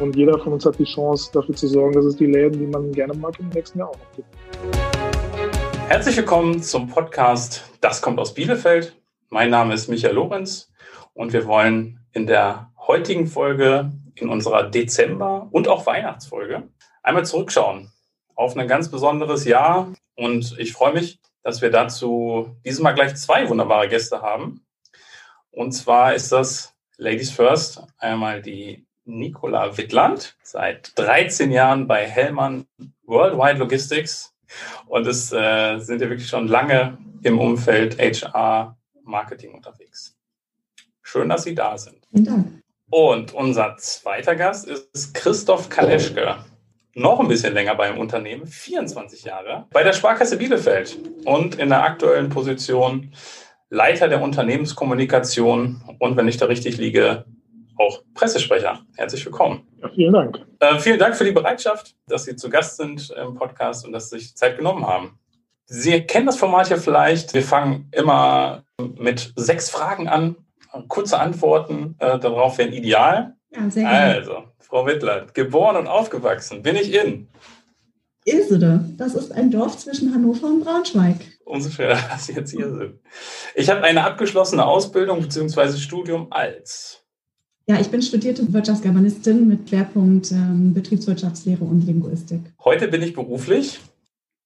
Und jeder von uns hat die Chance, dafür zu sorgen, dass es die Läden, die man gerne mag, im nächsten Jahr auch noch gibt. Herzlich willkommen zum Podcast Das kommt aus Bielefeld. Mein Name ist Michael Lorenz und wir wollen in der heutigen Folge, in unserer Dezember- und auch Weihnachtsfolge, einmal zurückschauen auf ein ganz besonderes Jahr. Und ich freue mich, dass wir dazu dieses Mal gleich zwei wunderbare Gäste haben. Und zwar ist das Ladies First einmal die Nicola Wittland, seit 13 Jahren bei Hellmann Worldwide Logistics. Und es äh, sind ja wirklich schon lange im Umfeld HR Marketing unterwegs. Schön, dass Sie da sind. Dank. Und unser zweiter Gast ist Christoph Kaleschke. Noch ein bisschen länger beim Unternehmen, 24 Jahre, bei der Sparkasse Bielefeld und in der aktuellen Position Leiter der Unternehmenskommunikation und, wenn ich da richtig liege, auch Pressesprecher. Herzlich willkommen. Ja, vielen Dank. Äh, vielen Dank für die Bereitschaft, dass Sie zu Gast sind im Podcast und dass Sie sich Zeit genommen haben. Sie kennen das Format ja vielleicht. Wir fangen immer mit sechs Fragen an. Kurze Antworten äh, darauf wären ideal. Ja, sehr gerne. Also, Frau Wittler, geboren und aufgewachsen bin ich in. Ilsede, das ist ein Dorf zwischen Hannover und Braunschweig. Umso schöner, dass Sie jetzt hier sind. Ich habe eine abgeschlossene Ausbildung bzw. Studium als. Ja, ich bin studierte Wirtschaftsgermanistin mit Schwerpunkt ähm, Betriebswirtschaftslehre und Linguistik. Heute bin ich beruflich.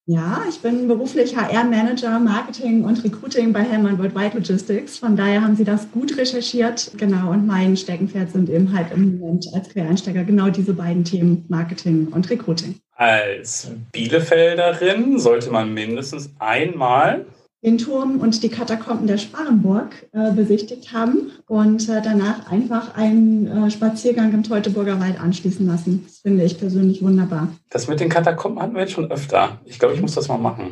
Ja, ich bin beruflich HR-Manager, Marketing und Recruiting bei Hellmann Worldwide Logistics. Von daher haben Sie das gut recherchiert. Genau, und mein Steckenpferd sind eben halt im Moment als Quereinsteiger genau diese beiden Themen, Marketing und Recruiting. Als Bielefelderin sollte man mindestens einmal den Turm und die Katakomben der Sparenburg äh, besichtigt haben und äh, danach einfach einen äh, Spaziergang im Teutoburger Wald anschließen lassen. Das finde ich persönlich wunderbar. Das mit den Katakomben hatten wir jetzt schon öfter. Ich glaube, ich muss das mal machen.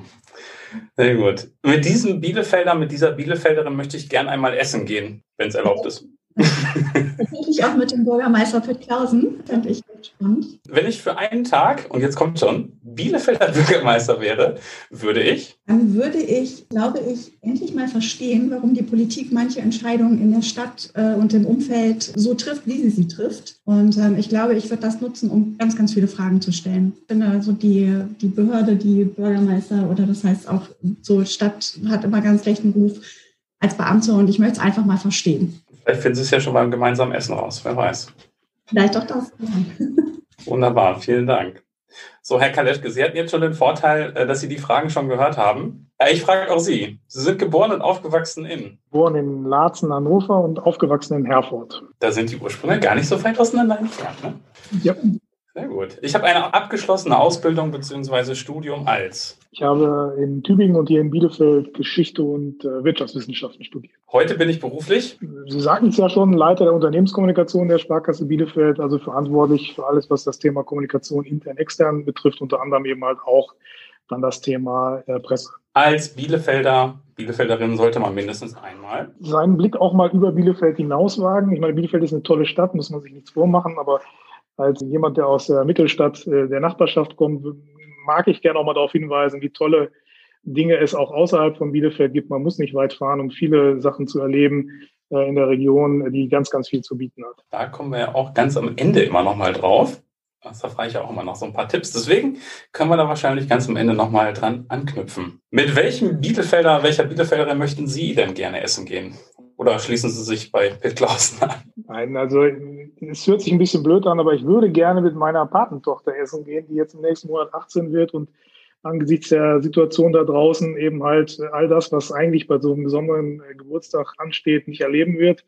Sehr gut. Mit diesem Bielefelder, mit dieser Bielefelderin möchte ich gern einmal essen gehen, wenn es erlaubt ist. Tatsächlich auch mit dem Bürgermeister Pitt Klausen. Fände ich ganz spannend. Wenn ich für einen Tag, und jetzt kommt schon, Bielefelder Bürgermeister wäre, würde ich. Dann würde ich, glaube ich, endlich mal verstehen, warum die Politik manche Entscheidungen in der Stadt äh, und im Umfeld so trifft, wie sie sie trifft. Und ähm, ich glaube, ich würde das nutzen, um ganz, ganz viele Fragen zu stellen. Ich finde also die, die Behörde, die Bürgermeister oder das heißt auch so Stadt hat immer ganz rechten Ruf als Beamte und ich möchte es einfach mal verstehen. Vielleicht finden Sie es ja schon beim gemeinsamen Essen raus, wer weiß. Vielleicht auch das. Wunderbar, vielen Dank. So, Herr Kaleschke, Sie hatten jetzt schon den Vorteil, äh, dass Sie die Fragen schon gehört haben. Äh, Ich frage auch Sie. Sie sind geboren und aufgewachsen in. Geboren in Laatzen, Hannover und aufgewachsen in Herford. Da sind die Ursprünge gar nicht so weit auseinander entfernt. Ne? Ja. Sehr gut. Ich habe eine abgeschlossene Ausbildung bzw. Studium als. Ich habe in Tübingen und hier in Bielefeld Geschichte und äh, Wirtschaftswissenschaften studiert. Heute bin ich beruflich. Sie sagten es ja schon, Leiter der Unternehmenskommunikation der Sparkasse Bielefeld, also verantwortlich für alles, was das Thema Kommunikation intern, extern betrifft, unter anderem eben halt auch dann das Thema äh, Presse. Als Bielefelder, Bielefelderin sollte man mindestens einmal. Seinen Blick auch mal über Bielefeld hinauswagen. Ich meine, Bielefeld ist eine tolle Stadt, muss man sich nichts vormachen, aber als jemand, der aus der Mittelstadt äh, der Nachbarschaft kommt, mag ich gerne auch mal darauf hinweisen, wie tolle Dinge es auch außerhalb von Bielefeld gibt. Man muss nicht weit fahren, um viele Sachen zu erleben äh, in der Region, die ganz, ganz viel zu bieten hat. Da kommen wir ja auch ganz am Ende immer nochmal drauf. Das erfahre ich ja auch immer noch so ein paar Tipps. Deswegen können wir da wahrscheinlich ganz am Ende nochmal dran anknüpfen. Mit welchem Bielefelder, welcher Bielefelderin möchten Sie denn gerne essen gehen? Oder schließen Sie sich bei Pitt Klausen an? Nein, also es hört sich ein bisschen blöd an, aber ich würde gerne mit meiner Patentochter essen gehen, die jetzt im nächsten Monat 18 wird und angesichts der Situation da draußen eben halt all das, was eigentlich bei so einem besonderen Geburtstag ansteht, nicht erleben wird.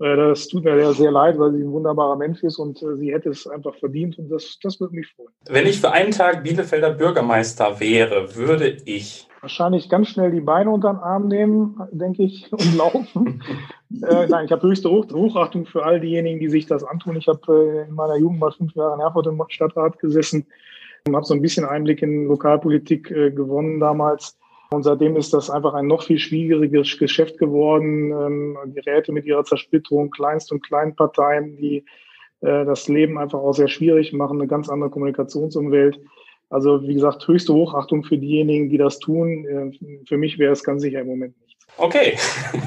Äh, Das tut mir ja sehr leid, weil sie ein wunderbarer Mensch ist und äh, sie hätte es einfach verdient und das, das würde mich freuen. Wenn ich für einen Tag Bielefelder Bürgermeister wäre, würde ich Wahrscheinlich ganz schnell die Beine unter den Arm nehmen, denke ich, und laufen. äh, nein, ich habe höchste Hoch Hochachtung für all diejenigen, die sich das antun. Ich habe äh, in meiner Jugend mal fünf Jahre in Erfurt im Stadtrat gesessen und habe so ein bisschen Einblick in Lokalpolitik äh, gewonnen damals. Und seitdem ist das einfach ein noch viel schwierigeres Geschäft geworden. Ähm, die Räte mit ihrer Zersplitterung, Kleinst- und Kleinparteien, die äh, das Leben einfach auch sehr schwierig machen, eine ganz andere Kommunikationsumwelt. Also wie gesagt, höchste Hochachtung für diejenigen, die das tun. Äh, Für mich wäre es ganz sicher im Moment nichts. Okay.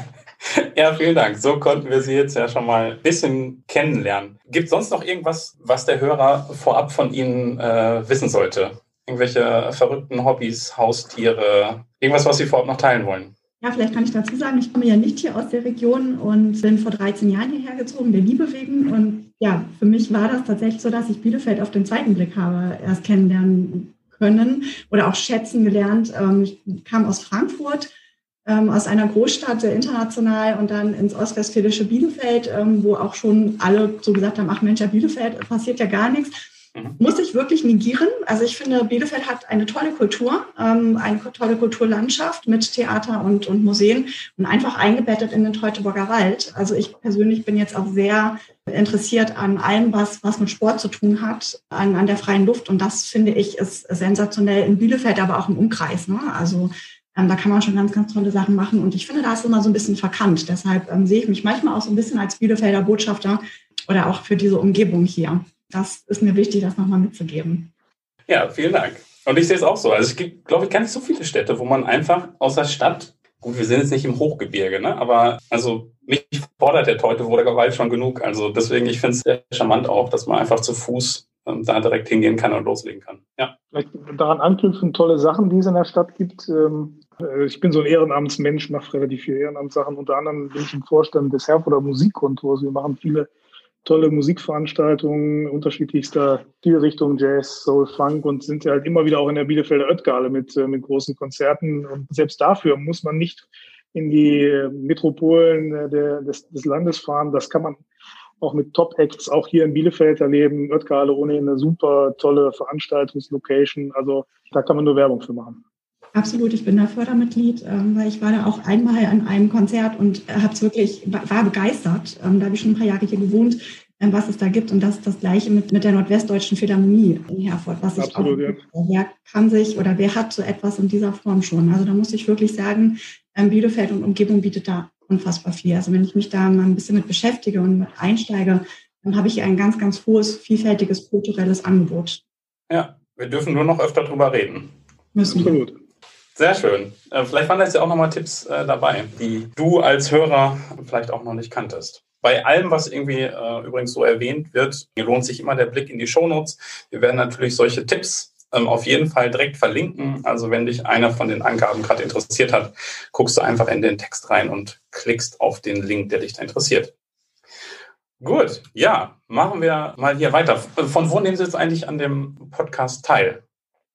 Ja, vielen Dank. So konnten wir Sie jetzt ja schon mal ein bisschen kennenlernen. Gibt es sonst noch irgendwas, was der Hörer vorab von Ihnen äh, wissen sollte? Irgendwelche verrückten Hobbys, Haustiere, irgendwas, was Sie vorab noch teilen wollen? Ja, vielleicht kann ich dazu sagen, ich komme ja nicht hier aus der Region und bin vor 13 Jahren hierher gezogen, der Liebe wegen. Und ja, für mich war das tatsächlich so, dass ich Bielefeld auf den zweiten Blick habe erst kennenlernen können oder auch schätzen gelernt. Ähm, ich kam aus Frankfurt, ähm, aus einer Großstadt, sehr international und dann ins ostwestfälische Bielefeld, ähm, wo auch schon alle so gesagt haben, ach Mensch, ja, Bielefeld passiert ja gar nichts. Mhm. Muss ich wirklich negieren. Also ich finde, Bielefeld hat eine tolle Kultur, eine tolle Kulturlandschaft mit Theater und, und Museen und einfach eingebettet in den Teutoburger Wald. Also ich persönlich bin jetzt auch sehr interessiert an allem, was, was mit Sport zu tun hat, an, an der freien Luft. Und das finde ich ist sensationell in Bielefeld, aber auch im Umkreis. Ne? Also ähm, da kann man schon ganz, ganz tolle Sachen machen. Und ich finde, da ist immer so ein bisschen verkannt. Deshalb ähm, sehe ich mich manchmal auch so ein bisschen als Bielefelder Botschafter oder auch für diese Umgebung hier. Das ist mir wichtig, das nochmal mitzugeben. Ja, vielen Dank. Und ich sehe es auch so. Also es gibt, glaube ich, gar nicht so viele Städte, wo man einfach aus der Stadt, gut, wir sind jetzt nicht im Hochgebirge, ne? aber also mich fordert der Teutoburger Wald schon genug. Also deswegen, ich finde es sehr charmant auch, dass man einfach zu Fuß ähm, da direkt hingehen kann und loslegen kann. Ja. Vielleicht daran anknüpfen, tolle Sachen, die es in der Stadt gibt. Ähm, äh, ich bin so ein Ehrenamtsmensch, mache relativ viele Ehrenamtssachen. Unter anderem bin ich im Vorstand des Herforder Musikkontors. Wir machen viele tolle Musikveranstaltungen unterschiedlichster Stilrichtungen, Jazz, Soul, Funk und sind ja halt immer wieder auch in der Bielefelder Oetgale mit, äh, mit großen Konzerten. Und selbst dafür muss man nicht in die Metropolen äh, der, des, des Landes fahren. Das kann man auch mit Top-Acts auch hier in Bielefeld erleben. Oetgale ohnehin eine super tolle Veranstaltungslocation. Also da kann man nur Werbung für machen. Absolut, ich bin da Fördermitglied, ähm, weil ich war da auch einmal an einem Konzert und habe es wirklich, war begeistert. Ähm, da habe ich schon ein paar Jahre hier gewohnt, ähm, was es da gibt. Und das ist das Gleiche mit, mit der Nordwestdeutschen Philharmonie in Herford, was ich Absolut, auch, ja. wer kann sich oder wer hat so etwas in dieser Form schon? Also da muss ich wirklich sagen, Bielefeld und Umgebung bietet da unfassbar viel. Also wenn ich mich da mal ein bisschen mit beschäftige und mit einsteige, dann habe ich hier ein ganz, ganz hohes, vielfältiges kulturelles Angebot. Ja, wir dürfen nur noch öfter drüber reden. Müssen. Absolut. Sehr schön. Äh, vielleicht waren da jetzt ja auch nochmal Tipps äh, dabei, die du als Hörer vielleicht auch noch nicht kanntest. Bei allem, was irgendwie äh, übrigens so erwähnt wird, lohnt sich immer der Blick in die Shownotes. Wir werden natürlich solche Tipps ähm, auf jeden Fall direkt verlinken. Also wenn dich einer von den Angaben gerade interessiert hat, guckst du einfach in den Text rein und klickst auf den Link, der dich da interessiert. Gut, ja, machen wir mal hier weiter. Von wo nehmen Sie jetzt eigentlich an dem Podcast teil?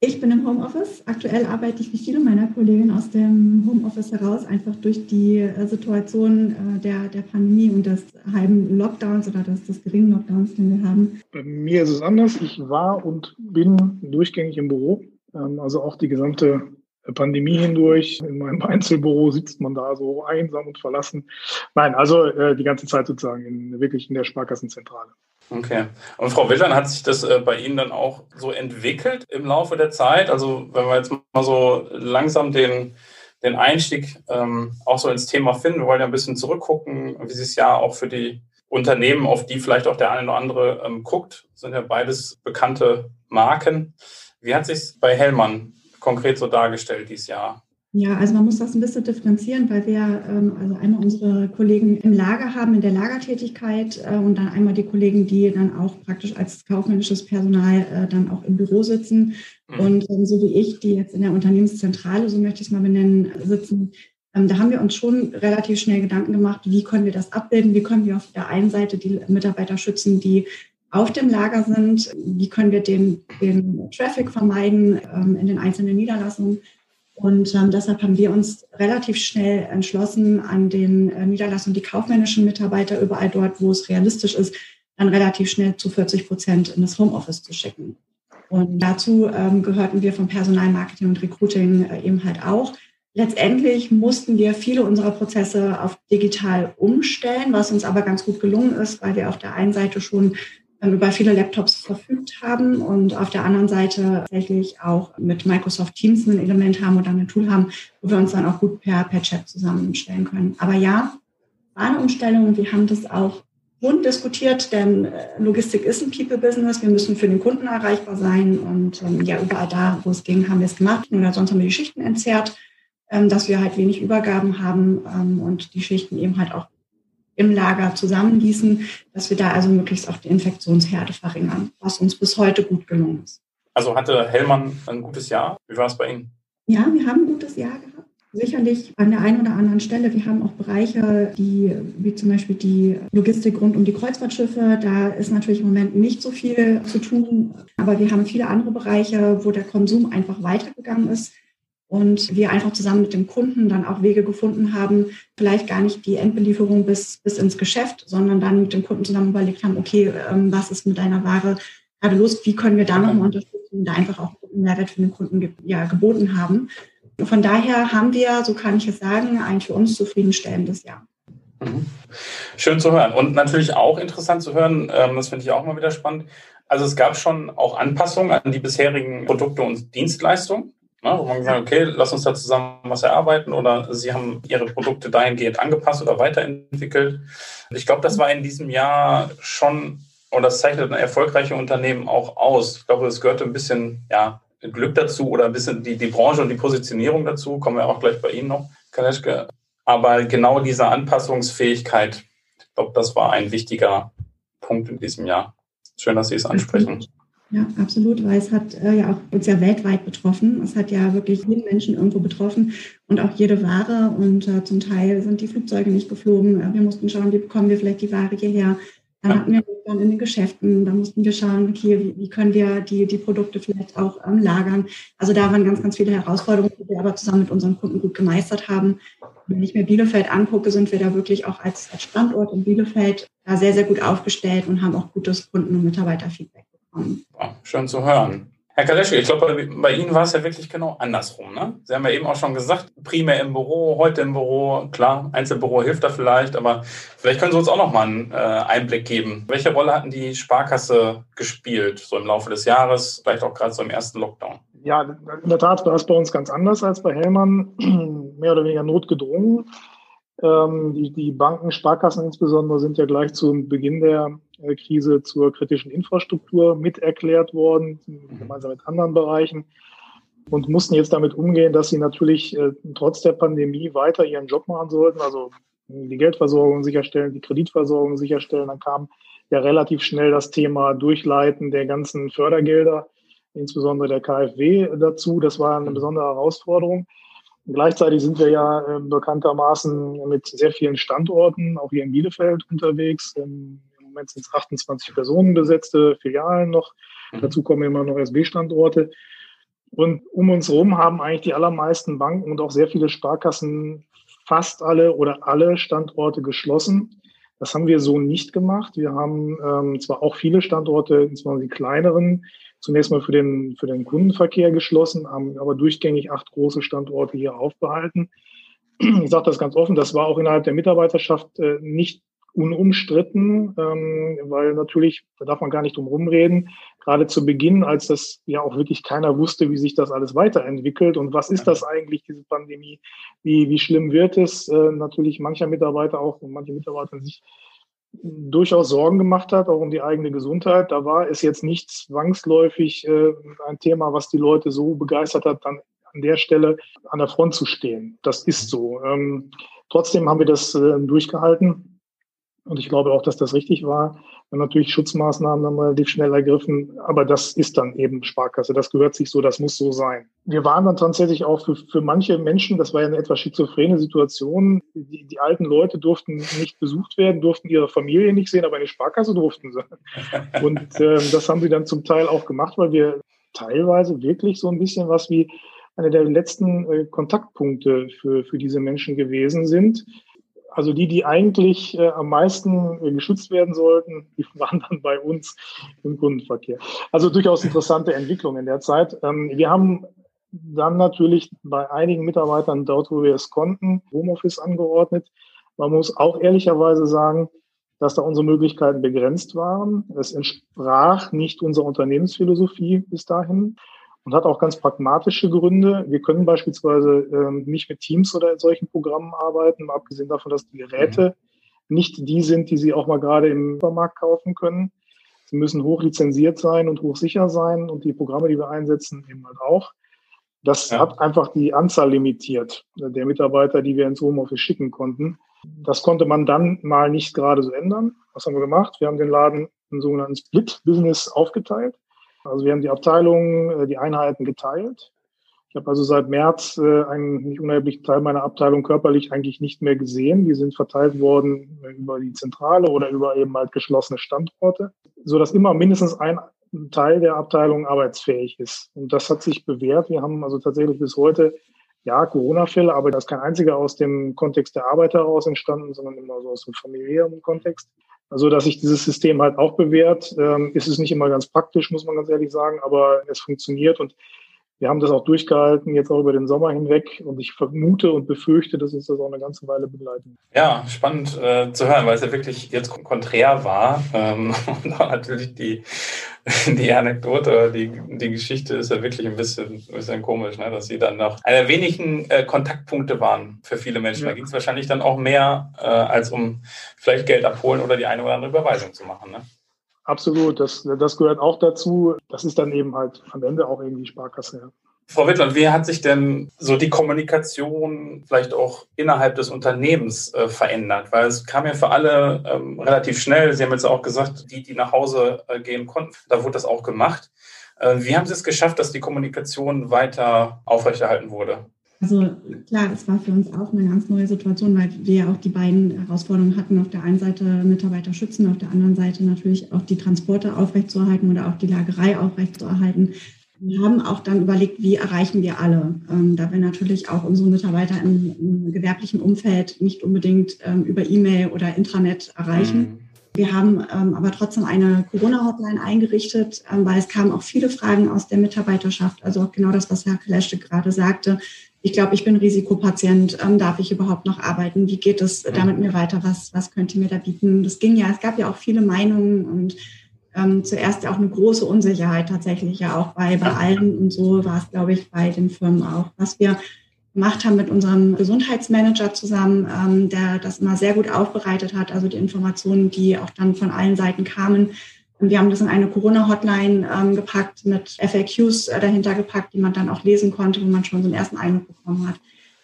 Ich bin im Homeoffice. Aktuell arbeite ich wie viele meiner Kolleginnen aus dem Homeoffice heraus, einfach durch die äh, Situation äh, der, der Pandemie und des halben Lockdowns oder des, des geringen Lockdowns, den wir haben. Bei mir ist es anders. Ich war und bin durchgängig im Büro. Ähm, also auch die gesamte Pandemie hindurch. In meinem Einzelbüro sitzt man da so einsam und verlassen. Nein, also äh, die ganze Zeit sozusagen in, wirklich in der Sparkassenzentrale. Okay. Und Frau Wildern, hat sich das äh, bei Ihnen dann auch so entwickelt im Laufe der Zeit? Also wenn wir jetzt mal so langsam den, den Einstieg ähm, auch so ins Thema finden, wir wollen ja ein bisschen zurückgucken, wie es ja auch für die Unternehmen, auf die vielleicht auch der eine oder andere ähm, guckt, sind ja beides bekannte Marken. Wie hat sich bei Hellmann konkret so dargestellt dieses Jahr? Ja, also man muss das ein bisschen differenzieren, weil wir ähm, also einmal unsere Kollegen im Lager haben, in der Lagertätigkeit äh, und dann einmal die Kollegen, die dann auch praktisch als kaufmännisches Personal äh, dann auch im Büro sitzen. Mhm. Und ähm, so wie ich, die jetzt in der Unternehmenszentrale, so möchte ich es mal benennen, sitzen, ähm, da haben wir uns schon relativ schnell Gedanken gemacht, wie können wir das abbilden, wie können wir auf der einen Seite die Mitarbeiter schützen, die auf dem Lager sind, wie können wir den, den Traffic vermeiden ähm, in den einzelnen Niederlassungen und ähm, deshalb haben wir uns relativ schnell entschlossen, an den äh, Niederlassungen die kaufmännischen Mitarbeiter überall dort, wo es realistisch ist, dann relativ schnell zu 40 Prozent in das Homeoffice zu schicken. Und dazu ähm, gehörten wir vom Personalmarketing und Recruiting äh, eben halt auch. Letztendlich mussten wir viele unserer Prozesse auf digital umstellen, was uns aber ganz gut gelungen ist, weil wir auf der einen Seite schon über viele Laptops verfügt haben und auf der anderen Seite tatsächlich auch mit Microsoft Teams ein Element haben oder ein Tool haben, wo wir uns dann auch gut per, per Chat zusammenstellen können. Aber ja, war eine Umstellung wir haben das auch rund diskutiert, denn äh, Logistik ist ein People-Business. Wir müssen für den Kunden erreichbar sein und ähm, ja, überall da, wo es ging, haben wir es gemacht oder sonst haben wir die Schichten entzerrt. ähm, dass wir halt wenig Übergaben haben ähm, und die Schichten eben halt auch im Lager zusammenließen, dass wir da also möglichst auch die Infektionsherde verringern, was uns bis heute gut gelungen ist. Also hatte Hellmann ein gutes Jahr? Wie war es bei Ihnen? Ja, wir haben ein gutes Jahr gehabt. Sicherlich an der einen oder anderen Stelle. Wir haben auch Bereiche, die, wie zum Beispiel die Logistik rund um die Kreuzfahrtschiffe. Da ist natürlich im Moment nicht so viel zu tun. Aber wir haben viele andere Bereiche, wo der Konsum einfach weitergegangen ist und wir einfach zusammen mit dem Kunden dann auch Wege gefunden haben, vielleicht gar nicht die Endbelieferung bis, bis ins Geschäft, sondern dann mit dem Kunden zusammen überlegt haben, okay, ähm, was ist mit deiner Ware gerade los, wie können wir da nochmal unterstützen, da einfach auch einen Mehrwert für den Kunden ja, geboten haben. Von daher haben wir, so kann ich es sagen, ein für uns zufriedenstellendes Jahr. Mhm. Schön zu hören und natürlich auch interessant zu hören, ähm, das finde ich auch mal wieder spannend. Also es gab schon auch Anpassungen an die bisherigen Produkte und Dienstleistungen. Ne, wo man gesagt okay, lass uns da zusammen was erarbeiten oder Sie haben Ihre Produkte dahingehend angepasst oder weiterentwickelt. Ich glaube, das war in diesem Jahr schon, und das zeichnet ein erfolgreiche Unternehmen auch aus. Ich glaube, es gehörte ein bisschen ja, Glück dazu oder ein bisschen die, die Branche und die Positionierung dazu. Kommen wir auch gleich bei Ihnen noch, Kaleschke. Aber genau diese Anpassungsfähigkeit, ich glaube, das war ein wichtiger Punkt in diesem Jahr. Schön, dass Sie es ansprechen. Ja, absolut, weil es hat äh, ja auch uns ja weltweit betroffen. Es hat ja wirklich jeden Menschen irgendwo betroffen und auch jede Ware. Und äh, zum Teil sind die Flugzeuge nicht geflogen. Äh, wir mussten schauen, wie bekommen wir vielleicht die Ware hierher. Dann hatten wir dann in den Geschäften, da mussten wir schauen, okay, wie, wie können wir die, die Produkte vielleicht auch ähm, lagern. Also da waren ganz, ganz viele Herausforderungen, die wir aber zusammen mit unseren Kunden gut gemeistert haben. Wenn ich mir Bielefeld angucke, sind wir da wirklich auch als, als Standort in Bielefeld da sehr, sehr gut aufgestellt und haben auch gutes Kunden- und Mitarbeiterfeedback. Schön zu hören. Herr Kaleschke, ich glaube, bei, Ihnen war es ja wirklich genau andersrum. Ne? Sie haben ja eben auch schon gesagt, primär im Büro, heute im Büro. Klar, Einzelbüro hilft da vielleicht, aber vielleicht können Sie uns auch noch mal einen äh, Einblick geben. Welche Rolle hatten die Sparkasse gespielt, so im Laufe des Jahres, vielleicht auch gerade so im ersten Lockdown? Ja, in der Tat war es bei uns ganz anders als bei Hellmann, mehr oder weniger notgedrungen. Ähm, die, die Banken, Sparkassen insbesondere, sind ja gleich zum Beginn der Krise zur kritischen Infrastruktur mit erklärt worden, gemeinsam mit anderen Bereichen und mussten jetzt damit umgehen, dass sie natürlich äh, trotz der Pandemie weiter ihren Job machen sollten, also die Geldversorgung sicherstellen, die Kreditversorgung sicherstellen. Dann kam ja relativ schnell das Thema Durchleiten der ganzen Fördergelder, insbesondere der KfW dazu. Das war eine besondere Herausforderung. Gleichzeitig sind wir ja äh, bekanntermaßen mit sehr vielen Standorten, auch hier in Bielefeld unterwegs. Ähm, Moment sind es 28 Personen besetzte Filialen noch. Mhm. Dazu kommen immer noch SB-Standorte. Und um uns herum haben eigentlich die allermeisten Banken und auch sehr viele Sparkassen fast alle oder alle Standorte geschlossen. Das haben wir so nicht gemacht. Wir haben ähm, zwar auch viele Standorte, insbesondere die kleineren, zunächst mal für den, für den Kundenverkehr geschlossen, haben aber durchgängig acht große Standorte hier aufbehalten. Ich sage das ganz offen, das war auch innerhalb der Mitarbeiterschaft äh, nicht unumstritten, ähm, weil natürlich, da darf man gar nicht drum rumreden, gerade zu Beginn, als das ja auch wirklich keiner wusste, wie sich das alles weiterentwickelt und was ist das eigentlich, diese Pandemie, wie, wie schlimm wird es, äh, natürlich mancher Mitarbeiter auch und manche Mitarbeiter sich durchaus Sorgen gemacht hat, auch um die eigene Gesundheit. Da war es jetzt nicht zwangsläufig äh, ein Thema, was die Leute so begeistert hat, dann an der Stelle an der Front zu stehen. Das ist so. Ähm, trotzdem haben wir das äh, durchgehalten und ich glaube auch, dass das richtig war. Und natürlich Schutzmaßnahmen dann relativ schnell ergriffen. Aber das ist dann eben Sparkasse. Das gehört sich so, das muss so sein. Wir waren dann tatsächlich auch für, für manche Menschen, das war ja eine etwas schizophrene Situation. Die, die alten Leute durften nicht besucht werden, durften ihre Familie nicht sehen, aber eine Sparkasse durften sie. Und äh, das haben sie dann zum Teil auch gemacht, weil wir teilweise wirklich so ein bisschen was wie eine der letzten äh, Kontaktpunkte für, für diese Menschen gewesen sind also die, die eigentlich äh, am meisten äh, geschützt werden sollten, die waren dann bei uns im Kundenverkehr. Also durchaus interessante Entwicklung in der Zeit. Ähm, wir haben dann natürlich bei einigen Mitarbeitern dort, wo wir es konnten, Homeoffice angeordnet. Man muss auch ehrlicherweise sagen, dass da unsere Möglichkeiten begrenzt waren. Es entsprach nicht unserer Unternehmensphilosophie bis dahin und hat auch ganz pragmatische Gründe. Wir können beispielsweise ähm, nicht mit Teams oder in solchen Programmen arbeiten, abgesehen davon, dass die Geräte mhm. nicht die sind, die Sie auch mal gerade im Supermarkt kaufen können. Sie müssen hoch lizenziert sein und hochsicher sein und die Programme, die wir einsetzen, eben halt auch. Das ja. hat einfach die Anzahl limitiert der Mitarbeiter, die wir ins Homeoffice schicken konnten. Das konnte man dann mal nicht gerade so ändern. Was haben wir gemacht? Wir haben den Laden im sogenannten Split-Business aufgeteilt. Also wir haben die Abteilungen, äh, die Einheiten geteilt. Ich habe also seit März äh, einen nicht unerheblichen Teil meiner Abteilung körperlich eigentlich nicht mehr gesehen. Die sind verteilt worden über die Zentrale oder über eben halt geschlossene Standorte, so dass immer mindestens ein Teil der Abteilung arbeitsfähig ist. Und das hat sich bewährt. Wir haben also tatsächlich bis heute ja, Corona-Fälle, aber das ist kein einziger aus dem Kontext der Arbeit heraus entstanden, sondern immer so aus dem familiären Kontext. Also, dass sich dieses System halt auch bewährt, ähm, ist es nicht immer ganz praktisch, muss man ganz ehrlich sagen, aber es funktioniert und wir haben das auch durchgehalten, jetzt auch über den Sommer hinweg. Und ich vermute und befürchte, dass uns das auch eine ganze Weile begleiten. Ja, spannend äh, zu hören, weil es ja wirklich jetzt konträr war. Ähm, und natürlich die, die Anekdote, die, die Geschichte ist ja wirklich ein bisschen, ein bisschen komisch, ne? dass sie dann noch einer der wenigen äh, Kontaktpunkte waren für viele Menschen. Ja. Da ging es wahrscheinlich dann auch mehr, äh, als um vielleicht Geld abholen oder die eine oder andere Überweisung zu machen. Ne? Absolut, das, das gehört auch dazu. Das ist dann eben halt am Ende auch irgendwie Sparkasse. Ja. Frau Wittland, wie hat sich denn so die Kommunikation vielleicht auch innerhalb des Unternehmens äh, verändert? Weil es kam ja für alle ähm, relativ schnell. Sie haben jetzt auch gesagt, die, die nach Hause äh, gehen konnten, da wurde das auch gemacht. Äh, wie haben Sie es geschafft, dass die Kommunikation weiter aufrechterhalten wurde? Also klar, es war für uns auch eine ganz neue Situation, weil wir ja auch die beiden Herausforderungen hatten. Auf der einen Seite Mitarbeiter schützen, auf der anderen Seite natürlich auch die Transporte aufrechtzuerhalten oder auch die Lagerei aufrechtzuerhalten. Wir haben auch dann überlegt, wie erreichen wir alle, ähm, da wir natürlich auch unsere Mitarbeiter im, im gewerblichen Umfeld nicht unbedingt ähm, über E-Mail oder Intranet erreichen. Mhm. Wir haben ähm, aber trotzdem eine Corona-Hotline eingerichtet, ähm, weil es kamen auch viele Fragen aus der Mitarbeiterschaft. Also auch genau das, was Herr Kleschte gerade sagte ich glaube, ich bin Risikopatient, ähm, darf ich überhaupt noch arbeiten? Wie geht es da mit mir weiter? Was, was könnt ihr mir da bieten? Das ging ja, es gab ja auch viele Meinungen und ähm, zuerst auch eine große Unsicherheit tatsächlich ja auch bei, bei allen und so war es, glaube ich, bei den Firmen auch. Was wir gemacht haben mit unserem Gesundheitsmanager zusammen, ähm, der das immer sehr gut aufbereitet hat, also die Informationen, die auch dann von allen Seiten kamen, wir haben das in eine Corona-Hotline ähm, gepackt, mit FAQs äh, dahinter gepackt, die man dann auch lesen konnte, wo man schon so einen ersten Eindruck bekommen hat.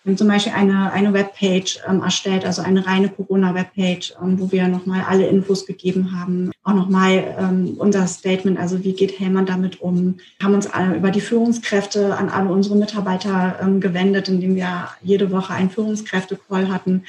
Wir haben zum Beispiel eine, eine Webpage ähm, erstellt, also eine reine Corona-Webpage, ähm, wo wir nochmal alle Infos gegeben haben. Auch nochmal ähm, unser Statement, also wie geht Hellmann damit um. Haben uns alle über die Führungskräfte an alle unsere Mitarbeiter ähm, gewendet, indem wir jede Woche einen Führungskräfte-Call hatten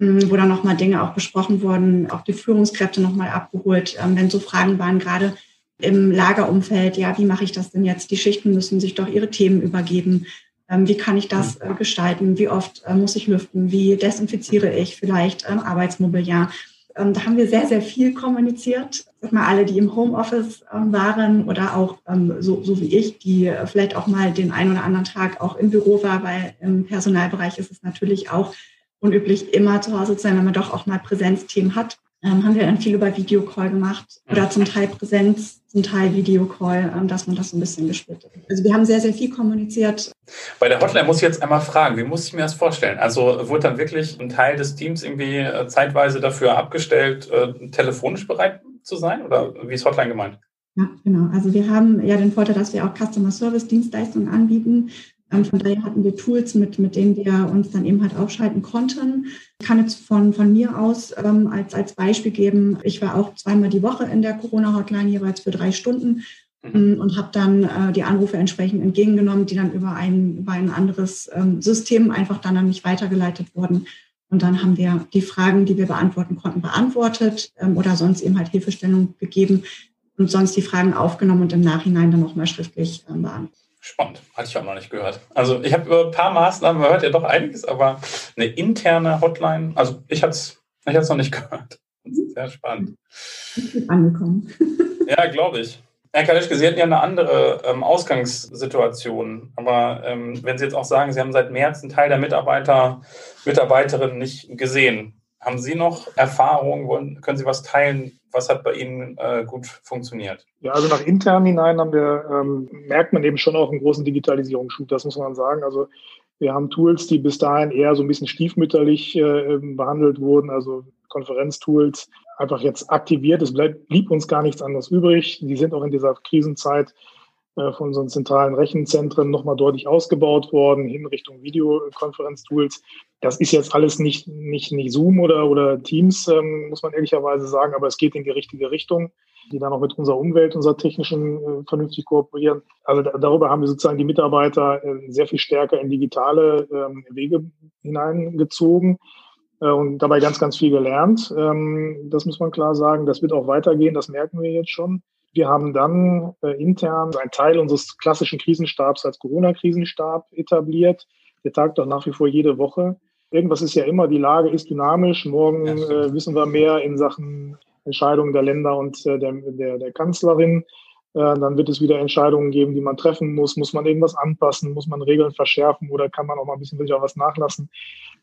wo dann nochmal Dinge auch besprochen wurden, auch die Führungskräfte nochmal abgeholt, ähm, wenn so Fragen waren, gerade im Lagerumfeld, ja, wie mache ich das denn jetzt? Die Schichten müssen sich doch ihre Themen übergeben. Ähm, wie kann ich das äh, gestalten? Wie oft äh, muss ich lüften? Wie desinfiziere ich vielleicht ähm, Arbeitsmobiliar? da haben wir sehr, sehr viel kommuniziert. Sag mal, alle, die im Homeoffice waren oder auch so, so wie ich, die äh, vielleicht auch mal den einen oder anderen Tag auch im Büro war, weil im Personalbereich ist es natürlich auch unüblich, immer zu Hause zu sein, wenn man doch auch mal Präsenzthemen hat. Ähm, haben wir dann viel über Videocall gemacht oder zum Teil Präsenz, zum Teil Videocall, ähm, dass man das so ein bisschen gesplittet. Also wir haben sehr, sehr viel kommuniziert. Bei der Hotline muss ich jetzt einmal fragen, wie muss ich mir das vorstellen? Also wurde dann wirklich ein Teil des Teams irgendwie äh, zeitweise dafür abgestellt, äh, telefonisch bereit zu sein oder wie ist Hotline gemeint? Ja, genau. Also wir haben ja den Vorteil, dass wir auch Customer Service Dienstleistungen anbieten. Von daher hatten wir Tools, mit, mit denen wir uns dann eben halt aufschalten konnten. Ich kann jetzt von, von mir aus ähm, als, als Beispiel geben, ich war auch zweimal die Woche in der Corona-Hotline jeweils für drei Stunden mhm. ähm, und habe dann äh, die Anrufe entsprechend entgegengenommen, die dann über ein, über ein anderes ähm, System einfach dann an mich weitergeleitet wurden. Und dann haben wir die Fragen, die wir beantworten konnten, beantwortet ähm, oder sonst eben halt Hilfestellung gegeben und sonst die Fragen aufgenommen und im Nachhinein dann nochmal schriftlich ähm, beantwortet. Spannend, hatte ich auch noch nicht gehört. Also ich habe über ein paar Maßnahmen, man hört ja doch einiges, aber eine interne Hotline, also ich hatte es ich noch nicht gehört. Sehr spannend. Angekommen. ja, glaube ich. Herr Kalischke, Sie hatten ja eine andere ähm, Ausgangssituation. Aber ähm, wenn Sie jetzt auch sagen, Sie haben seit März einen Teil der Mitarbeiter, Mitarbeiterinnen nicht gesehen, haben Sie noch Erfahrungen? Können Sie was teilen? Was hat bei Ihnen äh, gut funktioniert? Ja, also nach intern hinein haben wir, ähm, merkt man eben schon auch einen großen Digitalisierungsschub, das muss man sagen. Also wir haben Tools, die bis dahin eher so ein bisschen stiefmütterlich äh, behandelt wurden, also Konferenztools, einfach jetzt aktiviert. Es bleib, blieb uns gar nichts anderes übrig. Die sind auch in dieser Krisenzeit von unseren zentralen Rechenzentren nochmal deutlich ausgebaut worden, hin Richtung Videokonferenztools. Das ist jetzt alles nicht, nicht, nicht Zoom oder, oder Teams, ähm, muss man ehrlicherweise sagen, aber es geht in die richtige Richtung, die dann auch mit unserer Umwelt, unserer technischen äh, vernünftig kooperieren. Also da, darüber haben wir sozusagen die Mitarbeiter äh, sehr viel stärker in digitale ähm, Wege hineingezogen äh, und dabei ganz, ganz viel gelernt. Ähm, das muss man klar sagen. Das wird auch weitergehen, das merken wir jetzt schon. Wir haben dann äh, intern einen Teil unseres klassischen Krisenstabs als Corona-Krisenstab etabliert. Der tagt doch nach wie vor jede Woche. Irgendwas ist ja immer, die Lage ist dynamisch. Morgen äh, wissen wir mehr in Sachen Entscheidungen der Länder und äh, der, der, der Kanzlerin. Äh, dann wird es wieder Entscheidungen geben, die man treffen muss. Muss man irgendwas anpassen? Muss man Regeln verschärfen oder kann man auch mal ein bisschen wieder was nachlassen?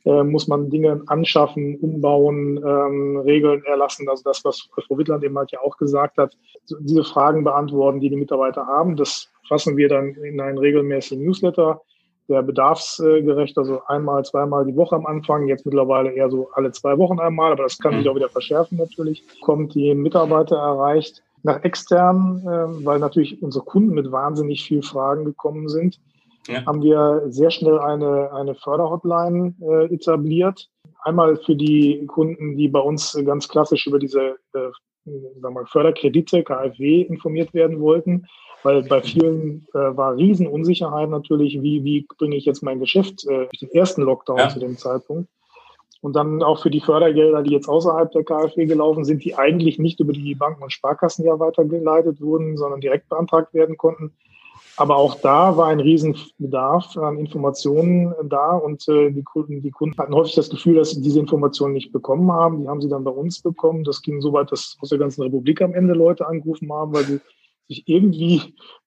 Äh, muss man Dinge anschaffen, umbauen, ähm, Regeln erlassen? Also das, was Frau Wittland eben halt ja auch gesagt hat, diese Fragen beantworten, die die Mitarbeiter haben. Das fassen wir dann in einen regelmäßigen Newsletter der bedarfsgerecht, also einmal, zweimal die Woche am Anfang, jetzt mittlerweile eher so alle zwei Wochen einmal, aber das kann sich mhm. auch wieder verschärfen natürlich, kommt die Mitarbeiter erreicht nach extern, äh, weil natürlich unsere Kunden mit wahnsinnig viel Fragen gekommen sind, ja. haben wir sehr schnell eine, eine Förderhotline äh, etabliert. Einmal für die Kunden, die bei uns ganz klassisch über diese äh, sagen wir, Förderkredite, KfW, informiert werden wollten, weil bei vielen äh, war Riesenunsicherheit natürlich, wie, wie bringe ich jetzt mein Geschäft äh, durch den ersten Lockdown ja. zu dem Zeitpunkt. Und dann auch für die Fördergelder, die jetzt außerhalb der KfW gelaufen sind, die eigentlich nicht über die Banken und Sparkassen ja weitergeleitet wurden, sondern direkt beantragt werden konnten. Aber auch da war ein Riesenbedarf an Informationen da und äh, die, Kunden, die Kunden hatten häufig das Gefühl, dass sie diese Informationen nicht bekommen haben. Die haben sie dann bei uns bekommen. Das ging so weit, dass aus der ganzen Republik am Ende Leute angerufen haben, weil sie sich irgendwie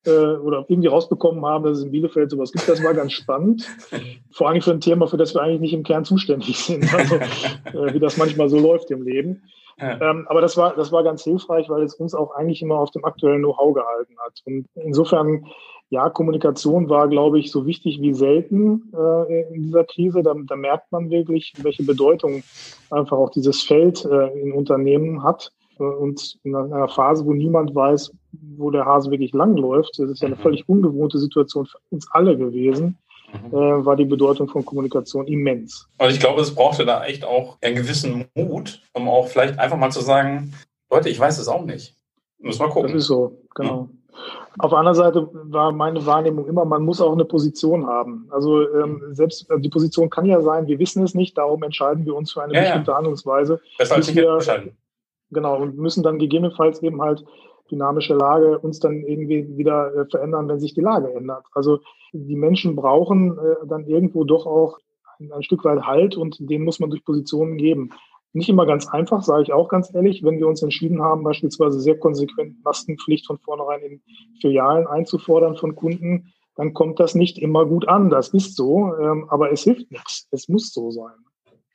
äh, oder irgendwie rausbekommen haben, dass es in Bielefeld sowas gibt. Das war ganz spannend. Vor allem für ein Thema, für das wir eigentlich nicht im Kern zuständig sind. Also äh, wie das manchmal so läuft im Leben. Ja. Ähm, aber das war, das war ganz hilfreich, weil es uns auch eigentlich immer auf dem aktuellen Know-how gehalten hat. Und insofern, ja, Kommunikation war, glaube ich, so wichtig wie selten äh, in dieser Krise. Da, da merkt man wirklich, welche Bedeutung einfach auch dieses Feld äh, in Unternehmen hat. Und in einer Phase, wo niemand weiß, wo der Hase wirklich langläuft, das ist ja eine mhm. völlig ungewohnte Situation für uns alle gewesen, mhm. äh, war die Bedeutung von Kommunikation immens. Also ich glaube, es brauchte da echt auch einen gewissen Mut, um auch vielleicht einfach mal zu sagen, Leute, ich weiß es auch nicht. Muss mal gucken. Das ist so, genau. Mhm. Auf der anderen Seite war meine Wahrnehmung immer, man muss auch eine Position haben. Also ähm, selbst also die Position kann ja sein, wir wissen es nicht, darum entscheiden wir uns für eine ja, bestimmte ja. Handlungsweise. Besser als nicht wir, entscheiden. Genau, und müssen dann gegebenenfalls eben halt dynamische Lage uns dann irgendwie wieder äh, verändern, wenn sich die Lage ändert. Also die Menschen brauchen äh, dann irgendwo doch auch ein, Stück weit Halt und den muss man durch Positionen geben. Nicht immer ganz einfach, sage ich auch ganz ehrlich, wenn wir uns entschieden haben, beispielsweise sehr konsequent Maskenpflicht von vornherein in Filialen einzufordern von Kunden, dann kommt das nicht immer gut an. Das ist so, ähm, aber es hilft nichts. Es muss so sein.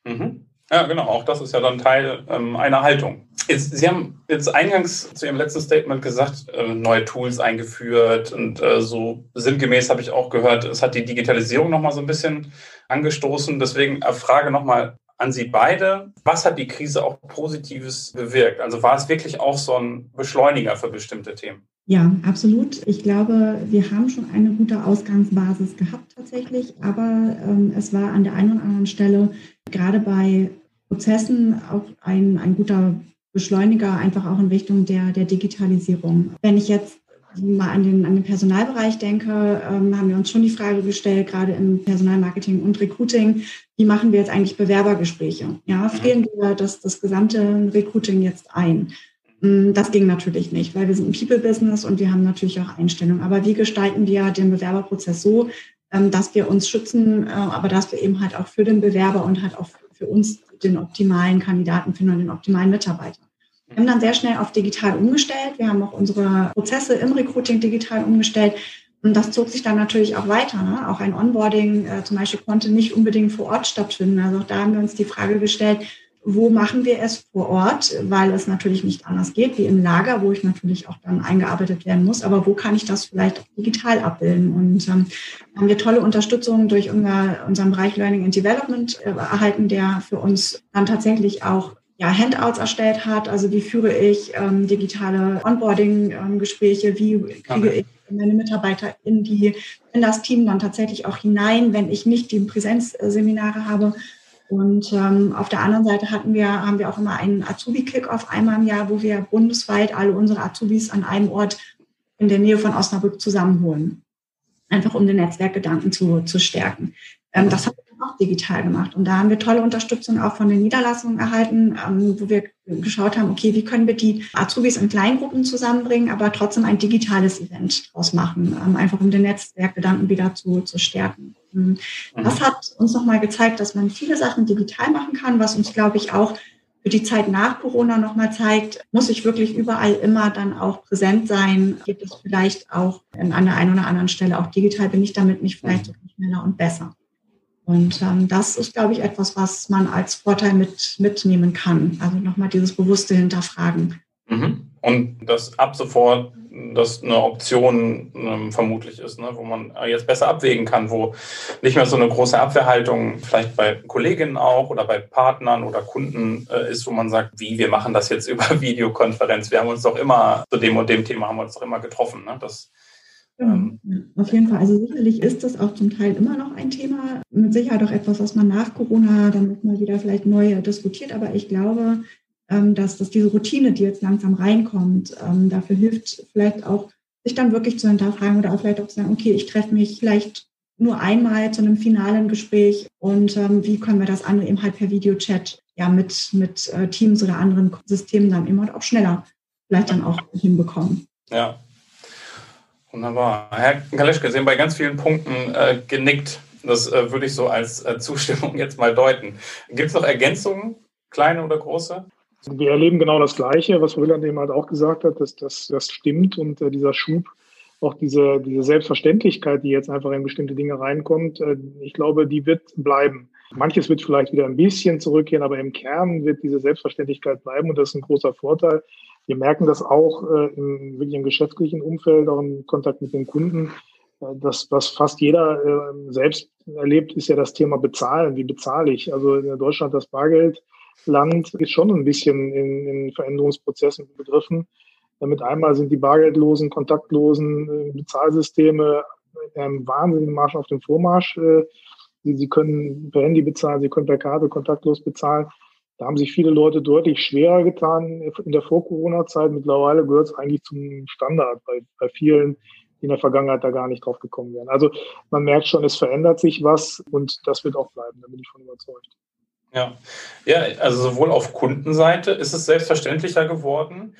Mhm. Ja, genau. Auch das ist ja dann Teil ähm, einer Haltung. Jetzt, Sie haben jetzt eingangs zu Ihrem letzten Statement gesagt, äh, neue Tools eingeführt und äh, so sinngemäß habe ich auch gehört, es hat die Digitalisierung nochmal so ein bisschen angestoßen. Deswegen äh, Frage nochmal an Sie beide. Was hat die Krise auch Positives bewirkt? Also war es wirklich auch so ein Beschleuniger für bestimmte Themen? Ja, absolut. Ich glaube, wir haben schon eine gute Ausgangsbasis gehabt tatsächlich, aber ähm, es war an der einen oder anderen Stelle gerade bei Prozessen auch ein, ein guter Beschleuniger, einfach auch in Richtung der, der Digitalisierung. Wenn ich jetzt mal an den, an den Personalbereich denke, ähm, haben wir uns schon die Frage gestellt, gerade im Personalmarketing und Recruiting, wie machen wir jetzt eigentlich Bewerbergespräche? Ja, mhm. frieren wir das, das gesamte Recruiting jetzt ein? Mm, das ging natürlich nicht, weil wir sind ein People-Business und wir haben natürlich auch Einstellungen. Aber wie gestalten wir den Bewerberprozess so, ähm, dass wir uns schützen, äh, aber dass wir eben halt auch für den Bewerber und halt auch für uns den optimalen Kandidaten finden und den optimalen Mitarbeiter. Wir haben dann sehr schnell auf digital umgestellt. Wir haben auch unsere Prozesse im Recruiting digital umgestellt. Und das zog sich dann natürlich auch weiter. Ne? Auch ein Onboarding äh, zum Beispiel konnte nicht unbedingt vor Ort stattfinden. Also auch da haben wir uns die Frage gestellt, wo machen wir es vor Ort, weil es natürlich nicht anders geht wie im Lager, wo ich natürlich auch dann eingearbeitet werden muss, aber wo kann ich das vielleicht auch digital abbilden? Und ähm, haben wir tolle Unterstützung durch unser, unseren Bereich Learning and Development äh, erhalten, der für uns dann tatsächlich auch ja, Handouts erstellt hat. Also wie führe ich ähm, digitale Onboarding-Gespräche, wie kriege ich meine Mitarbeiter in, die, in das Team dann tatsächlich auch hinein, wenn ich nicht die Präsenzseminare habe. Und ähm, auf der anderen Seite hatten wir, haben wir auch immer einen Azubi-Kick-Off einmal im Jahr, wo wir bundesweit alle unsere Azubis an einem Ort in der Nähe von Osnabrück zusammenholen. Einfach um den Netzwerkgedanken zu, zu stärken. Ähm, das haben wir auch digital gemacht. Und da haben wir tolle Unterstützung auch von den Niederlassungen erhalten, ähm, wo wir geschaut haben, okay, wie können wir die Azubis in Kleingruppen zusammenbringen, aber trotzdem ein digitales Event draus machen, ähm, einfach um den Netzwerkgedanken wieder zu, zu stärken. Ähm, das hat uns nochmal gezeigt, dass man viele Sachen digital machen kann, was uns, glaube ich, auch für die Zeit nach Corona nochmal zeigt, muss ich wirklich überall immer dann auch präsent sein? Gibt es vielleicht auch an der einen oder anderen Stelle auch digital? Bin ich damit nicht vielleicht sogar schneller und besser? Und ähm, das ist, glaube ich, etwas, was man als Vorteil mit, mitnehmen kann. Also nochmal dieses bewusste Hinterfragen. Mhm. Und das ab sofort das eine Option ähm, vermutlich ist, ne, wo man jetzt besser abwägen kann, wo nicht mehr so eine große Abwehrhaltung vielleicht bei Kolleginnen auch oder bei Partnern oder Kunden äh, ist, wo man sagt, wie, wir machen das jetzt über Videokonferenz. Wir haben uns doch immer zu dem und dem Thema haben wir uns doch immer getroffen. Ne? Das, ähm, ja, auf jeden Fall. Also sicherlich ist das auch zum Teil immer noch ein Thema. Mit Sicherheit auch etwas, was man nach Corona dann nochmal wieder vielleicht neu diskutiert. Aber ich glaube, dass, dass diese Routine, die jetzt langsam reinkommt, ähm, dafür hilft, vielleicht auch sich dann wirklich zu hinterfragen oder auch vielleicht auch zu sagen, okay, ich treffe mich vielleicht nur einmal zu einem finalen Gespräch und ähm, wie können wir das andere eben halt per Videochat ja mit, mit äh, Teams oder anderen Systemen dann immer auch schneller vielleicht dann auch hinbekommen. Ja. Wunderbar. Herr Kaleschke, Sie haben bei ganz vielen Punkten äh, genickt. Das äh, würde ich so als äh, Zustimmung jetzt mal deuten. Gibt es noch Ergänzungen, kleine oder große? Wir erleben genau das Gleiche, was Röland eben halt auch gesagt hat, dass das, das stimmt und äh, dieser Schub, auch diese, diese Selbstverständlichkeit, die jetzt einfach in bestimmte Dinge reinkommt, äh, ich glaube, die wird bleiben. Manches wird vielleicht wieder ein bisschen zurückgehen, aber im Kern wird diese Selbstverständlichkeit bleiben und das ist ein großer Vorteil. Wir merken das auch äh, im, wirklich im geschäftlichen Umfeld, auch im Kontakt mit den Kunden. Äh, das, was fast jeder äh, selbst erlebt, ist ja das Thema Bezahlen. Wie bezahle ich? Also in Deutschland das Bargeld Land ist schon ein bisschen in, in Veränderungsprozessen begriffen. Damit einmal sind die bargeldlosen, kontaktlosen äh, Bezahlsysteme einem wahnsinnigen Marsch auf dem Vormarsch. Äh, sie, sie können per Handy bezahlen, sie können per Karte kontaktlos bezahlen. Da haben sich viele Leute deutlich schwerer getan in der Vor-Corona-Zeit. Mittlerweile gehört es eigentlich zum Standard bei, bei vielen, die in der Vergangenheit da gar nicht drauf gekommen wären. Also man merkt schon, es verändert sich was und das wird auch bleiben, da bin ich von überzeugt. Ja. ja, also sowohl auf Kundenseite ist es selbstverständlicher geworden,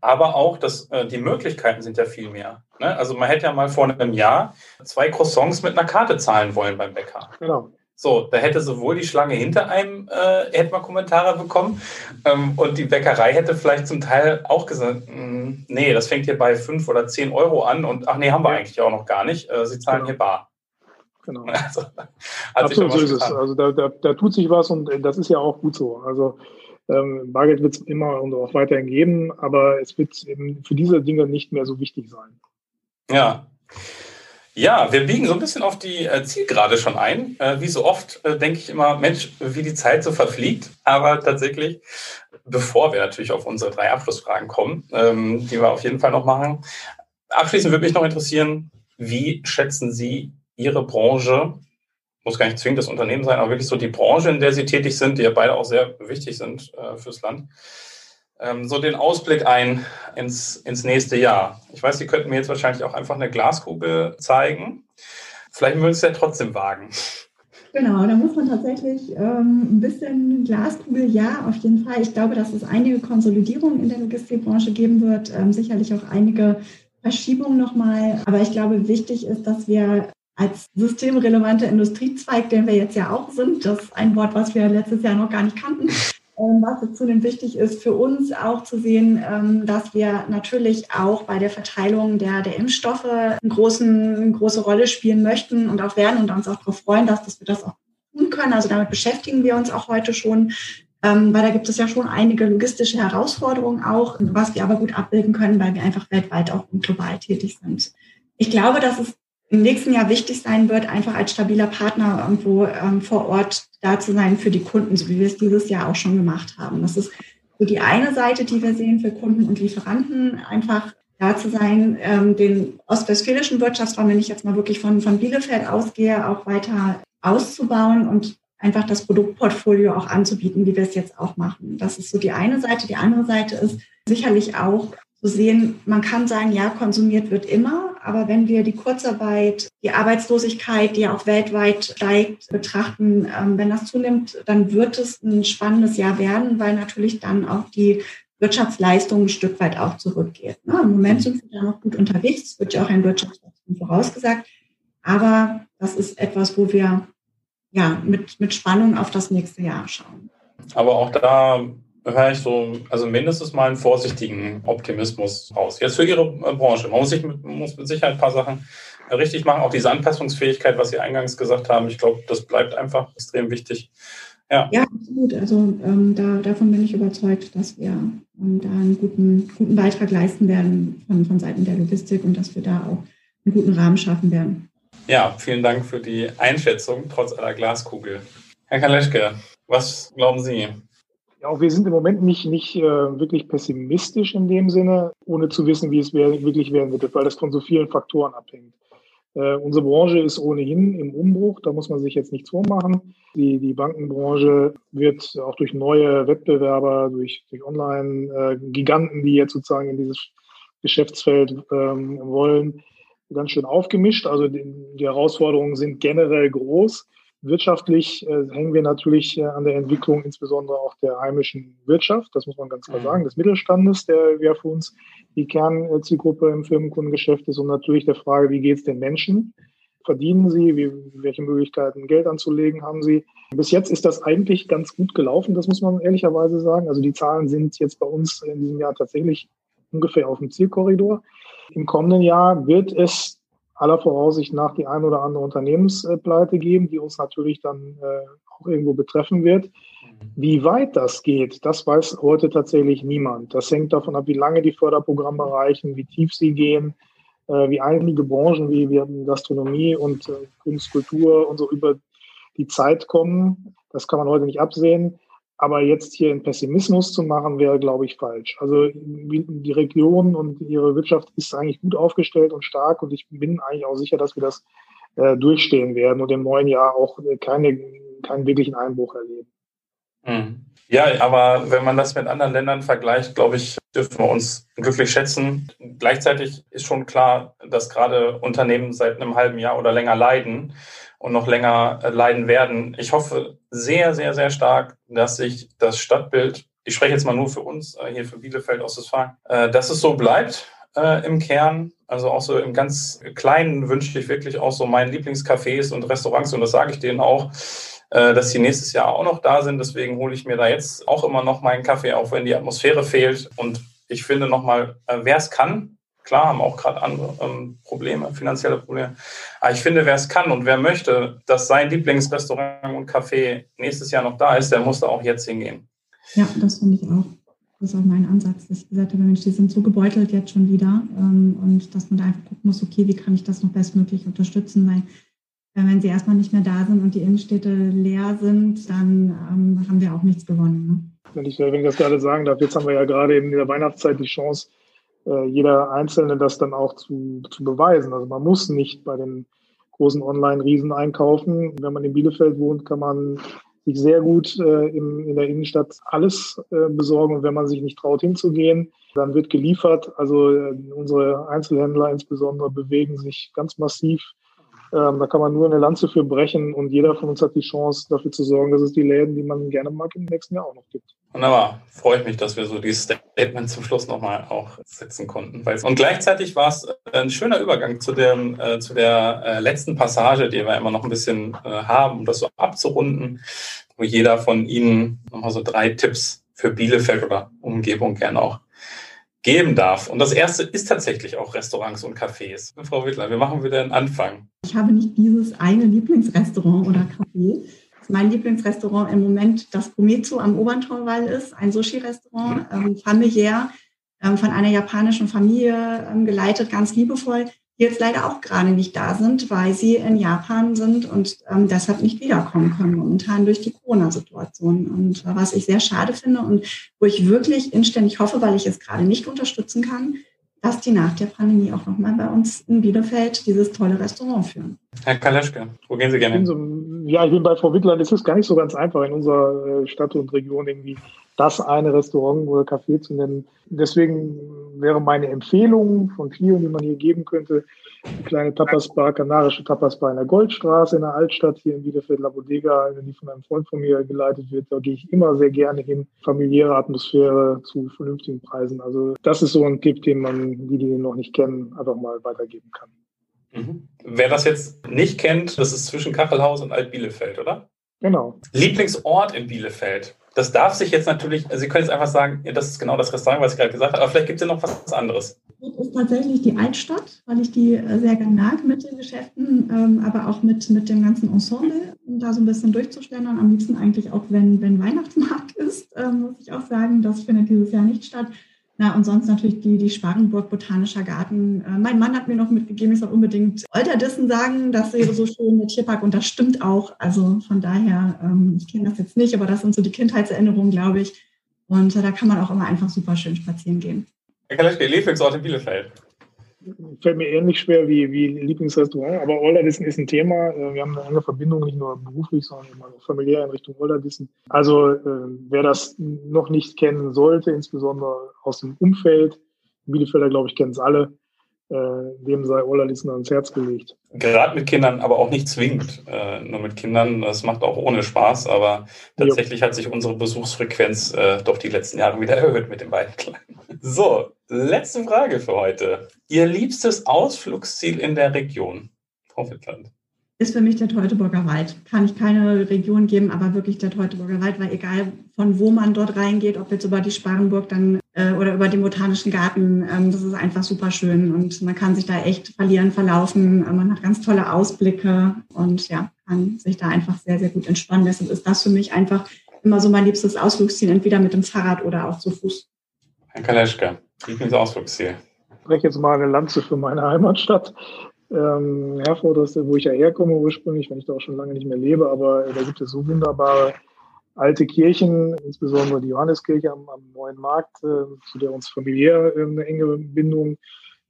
aber auch dass äh, die Möglichkeiten sind ja viel mehr. Ne? Also man hätte ja mal vor einem Jahr zwei Croissants mit einer Karte zahlen wollen beim Bäcker. Genau. So, da hätte sowohl die Schlange hinter einem, äh, hätte man Kommentare bekommen, ähm, und die Bäckerei hätte vielleicht zum Teil auch gesagt, hm, nee, das fängt hier bei fünf oder zehn Euro an und ach nee, haben wir ja. eigentlich auch noch gar nicht. Äh, Sie zahlen genau. hier bar. Genau. Also, Absolut so ist es. Also da, da, da tut sich was und das ist ja auch gut so. Also ähm, Bargeld wird es immer und auch weiterhin geben, aber es wird eben für diese Dinge nicht mehr so wichtig sein. Ja. Ja, wir biegen so ein bisschen auf die äh, Zielgerade schon ein. Äh, wie so oft äh, denke ich immer, Mensch, wie die Zeit so verfliegt. Aber tatsächlich, bevor wir natürlich auf unsere drei Abschlussfragen kommen, ähm, die wir auf jeden Fall noch machen, abschließend würde mich noch interessieren, wie schätzen Sie Ihre Branche, muss gar nicht zwingend das Unternehmen sein, aber wirklich so die Branche, in der Sie tätig sind, die ja beide auch sehr wichtig sind äh, fürs Land, ähm, so den Ausblick ein ins, ins nächste Jahr. Ich weiß, Sie könnten mir jetzt wahrscheinlich auch einfach eine Glaskugel zeigen. Vielleicht würden Sie es ja trotzdem wagen. Genau, da muss man tatsächlich ähm, ein bisschen Glaskugel, ja, auf jeden Fall. Ich glaube, dass es einige Konsolidierungen in der Logistikbranche geben wird, ähm, sicherlich auch einige Verschiebungen nochmal. Aber ich glaube, wichtig ist, dass wir als systemrelevanter Industriezweig, den wir jetzt ja auch sind, das ist ein Wort, was wir letztes Jahr noch gar nicht kannten, ähm, was jetzt zudem wichtig ist für uns auch zu sehen, ähm, dass wir natürlich auch bei der Verteilung der, der Impfstoffe eine, großen, eine große Rolle spielen möchten und auch werden und uns auch darauf freuen, dass, dass wir das auch tun können. Also damit beschäftigen wir uns auch heute schon, ähm, weil da gibt es ja schon einige logistische Herausforderungen auch, was wir aber gut abbilden können, weil wir einfach weltweit auch global tätig sind. Ich glaube, dass es im nächsten Jahr wichtig sein wird, einfach als stabiler Partner irgendwo ähm, vor Ort da zu sein für die Kunden, so wie wir es dieses Jahr auch schon gemacht haben. Das ist so die eine Seite, die wir sehen für Kunden und Lieferanten, einfach da zu sein, ähm, den ostwestfälischen Wirtschaftsraum, wenn ich jetzt mal wirklich von, von Bielefeld ausgehe, auch weiter auszubauen und einfach das Produktportfolio auch anzubieten, wie wir es jetzt auch machen. Das ist so die eine Seite. Die andere Seite ist sicherlich auch zu sehen, man kann sagen, ja, konsumiert wird immer, aber wenn wir die Kurzarbeit, die Arbeitslosigkeit, die ja auch weltweit steigt, betrachten, ähm, wenn das zunimmt, dann wird es ein spannendes Jahr werden, weil natürlich dann auch die Wirtschaftsleistung ein Stück weit auch zurückgeht. Ne? Im Moment sind wir da noch gut unterwegs, es wird ja auch ein Wirtschaftswachstum vorausgesagt, aber das ist etwas, wo wir ja mit, mit Spannung auf das nächste Jahr schauen. Aber auch da höre ich so, also mindestens mal einen vorsichtigen Optimismus raus. Jetzt für Ihre äh, Branche. Man muss, sich mit, muss mit Sicherheit ein paar Sachen richtig machen. Auch diese Anpassungsfähigkeit, was Sie eingangs gesagt haben, ich glaube, das bleibt einfach extrem wichtig. Ja, ja absolut. Also ähm, da, davon bin ich überzeugt, dass wir ähm, da einen guten, guten Beitrag leisten werden von, von Seiten der Logistik und dass wir da auch einen guten Rahmen schaffen werden. Ja, vielen Dank für die Einschätzung, trotz aller Glaskugel. Herr Kaleschke, was glauben Sie? Auch wir sind im Moment nicht, nicht äh, wirklich pessimistisch in dem Sinne, ohne zu wissen, wie es wirklich werden wird, weil das von so vielen Faktoren abhängt. Äh, unsere Branche ist ohnehin im Umbruch, da muss man sich jetzt nichts vormachen. Die, die Bankenbranche wird auch durch neue Wettbewerber, durch, durch Online-Giganten, die jetzt sozusagen in dieses Geschäftsfeld ähm, wollen, ganz schön aufgemischt. Also die, die Herausforderungen sind generell groß. Wirtschaftlich äh, hängen wir natürlich äh, an der Entwicklung insbesondere auch der heimischen Wirtschaft, das muss man ganz klar mhm. sagen, des Mittelstandes, der ja für uns die Kernzielgruppe im Firmenkundengeschäft ist und natürlich der Frage, wie geht es den Menschen? Verdienen sie? Wie, welche Möglichkeiten Geld anzulegen haben sie? Bis jetzt ist das eigentlich ganz gut gelaufen, das muss man ehrlicherweise sagen. Also die Zahlen sind jetzt bei uns in diesem Jahr tatsächlich ungefähr auf dem Zielkorridor. Im kommenden Jahr wird es aller Voraussicht nach die ein oder andere Unternehmenspleite geben, die uns natürlich dann äh, auch irgendwo betreffen wird. Wie weit das geht, das weiß heute tatsächlich niemand. Das hängt davon ab, wie lange die Förderprogramme reichen, wie tief sie gehen, äh, wie einige Branchen wie wir Gastronomie und äh, Kunst, Kultur und so über die Zeit kommen. Das kann man heute nicht absehen. Aber jetzt hier in Pessimismus zu machen, wäre, glaube ich, falsch. Also die Region und ihre Wirtschaft ist eigentlich gut aufgestellt und stark und ich bin eigentlich auch sicher, dass wir das äh, durchstehen werden und im neuen Jahr auch keine, keinen wirklichen Einbruch erleben. Hm. Ja, aber wenn man das mit anderen Ländern vergleicht, glaube ich, dürfen wir uns glücklich schätzen. Gleichzeitig ist schon klar, dass gerade Unternehmen seit einem halben Jahr oder länger leiden und noch länger äh, leiden werden. Ich hoffe sehr, sehr, sehr stark, dass sich das Stadtbild, ich spreche jetzt mal nur für uns, äh, hier für Bielefeld aus Westfalen, äh, dass es so bleibt im Kern. Also auch so im ganz Kleinen wünsche ich wirklich auch so meinen Lieblingscafés und Restaurants und das sage ich denen auch, dass sie nächstes Jahr auch noch da sind. Deswegen hole ich mir da jetzt auch immer noch meinen Kaffee, auch wenn die Atmosphäre fehlt. Und ich finde nochmal, wer es kann, Klar, haben auch gerade andere ähm, Probleme, finanzielle Probleme. Aber ich finde, wer es kann und wer möchte, dass sein Lieblingsrestaurant und Café nächstes Jahr noch da ist, der muss da auch jetzt hingehen. Ja, das finde ich auch. Das ist auch mein Ansatz, dass ich gesagt habe, Mensch, die sind so gebeutelt jetzt schon wieder ähm, und dass man da einfach gucken muss, okay, wie kann ich das noch bestmöglich unterstützen, weil äh, wenn sie erstmal nicht mehr da sind und die Innenstädte leer sind, dann ähm, haben wir auch nichts gewonnen. Ne? Wenn, ich, wenn ich das gerade sagen darf, jetzt haben wir ja gerade in der Weihnachtszeit die Chance, jeder Einzelne das dann auch zu, zu beweisen. Also man muss nicht bei den großen Online-Riesen einkaufen. Wenn man in Bielefeld wohnt, kann man sich sehr gut äh, in, in der Innenstadt alles äh, besorgen. Und wenn man sich nicht traut hinzugehen, dann wird geliefert. Also äh, unsere Einzelhändler insbesondere bewegen sich ganz massiv ähm, da kann man nur eine Lanze für brechen und jeder von uns hat die Chance, dafür zu sorgen, dass es die Läden, die man gerne mag, im nächsten Jahr auch noch gibt. Wunderbar. Freut mich, dass wir so dieses Statement zum Schluss nochmal auch setzen konnten. Und gleichzeitig war es ein schöner Übergang zu, dem, äh, zu der äh, letzten Passage, die wir immer noch ein bisschen äh, haben, um das so abzurunden, wo jeder von Ihnen nochmal so drei Tipps für Bielefeld oder Umgebung gerne auch geben darf. Und das erste ist tatsächlich auch Restaurants und Cafés. Frau Wittler, wie machen wir den Anfang? Ich habe nicht dieses eine Lieblingsrestaurant oder Café. Mein Lieblingsrestaurant im Moment das Kometsu am Oberntorwall ist, ein Sushi-Restaurant, mhm. ähm, familiär, ähm, von einer japanischen Familie ähm, geleitet, ganz liebevoll. Die jetzt leider auch gerade nicht da sind, weil sie in Japan sind und ähm, deshalb nicht wiederkommen können, momentan durch die Corona-Situation. Und äh, was ich sehr schade finde und wo ich wirklich inständig hoffe, weil ich es gerade nicht unterstützen kann, dass die nach der Pandemie auch nochmal bei uns in Bielefeld dieses tolle Restaurant führen. Herr Kaleschke, wo gehen Sie gerne hin? Ja, ich bin bei Frau Wittler. Es ist gar nicht so ganz einfach in unserer äh, Stadt und Region irgendwie das eine Restaurant oder Café zu nennen. Deswegen wäre meine Empfehlung von vielen, die man hier geben könnte, eine kleine Tapasbar, kanarische Tapasbar in der Goldstraße in der Altstadt hier in Bielefeld, La Bodega, die von einem Freund von mir geleitet wird. Da gehe ich immer sehr gerne hin. Familiäre Atmosphäre zu vernünftigen Preisen. Also das ist so ein Tipp, den man, die, die noch nicht kennen, einfach mal weitergeben kann. Mhm. Wer das jetzt nicht kennt, das ist zwischen Kachelhaus und Alt-Bielefeld, oder? Genau. Lieblingsort in Bielefeld? Das darf sich jetzt natürlich, also Sie können jetzt einfach sagen, ja, das ist genau das Restaurant, was ich gerade gesagt habe, aber vielleicht gibt es ja noch was anderes. Das ist tatsächlich die Altstadt, weil ich die äh, sehr gerne mag mit den Geschäften, ähm, aber auch mit, mit dem ganzen Ensemble, um da so ein bisschen durchzustellen. Und am liebsten eigentlich auch, wenn, wenn Weihnachtsmarkt ist, ähm, muss ich auch sagen, das findet dieses Jahr nicht statt. Na, und sonst natürlich die, die Sparrenburg Botanischer Garten. Äh, mein Mann hat mir noch mitgegeben, ich soll unbedingt Olterdissen sagen, das wäre so schön, der Tierpark. Und das stimmt auch. Also von daher, ähm, ich kenne das jetzt nicht, aber das sind so die Kindheitserinnerungen, glaube ich. Und äh, da kann man auch immer einfach super schön spazieren gehen. Herr Kaleschke, Lieblingsort in Bielefeld? Fällt mir ähnlich schwer wie, wie Lieblingsrestaurant, aber Olderdissen ist ein Thema. Äh, wir haben eine enge Verbindung, nicht nur beruflich, sondern auch familiär in Richtung Olderdissen. Also äh, wer das noch nicht kennen sollte, insbesondere aus dem Umfeld, Bielefelder, glaube ich, kennen es alle, dem sei Ollerlissen ans Herz gelegt. Gerade mit Kindern, aber auch nicht zwingend. Äh, nur mit Kindern, das macht auch ohne Spaß, aber tatsächlich jo. hat sich unsere Besuchsfrequenz äh, doch die letzten Jahre wieder erhöht mit den beiden Kleinen. So, letzte Frage für heute. Ihr liebstes Ausflugsziel in der Region, Frau Wittland? ist für mich der Teutoburger Wald. Kann ich keine Region geben, aber wirklich der Teutoburger Wald, weil egal von wo man dort reingeht, ob jetzt über die Sparenburg dann äh, oder über den Botanischen Garten, ähm, das ist einfach super schön und man kann sich da echt verlieren, verlaufen. Man hat ganz tolle Ausblicke und ja, kann sich da einfach sehr, sehr gut entspannen. Deshalb ist das für mich einfach immer so mein liebstes Ausflugsziel, entweder mit dem Fahrrad oder auch zu Fuß. Herr Kaleschka, Lieblingsausflugsziel? Ich spreche jetzt mal eine Lanze für meine Heimatstadt ähm, Herford, wo ich ja herkomme ursprünglich, wenn ich da auch schon lange nicht mehr lebe, aber da gibt es so wunderbare alte Kirchen, insbesondere die Johanneskirche am, am Neuen Markt, äh, zu der uns familiär äh, eine enge Bindung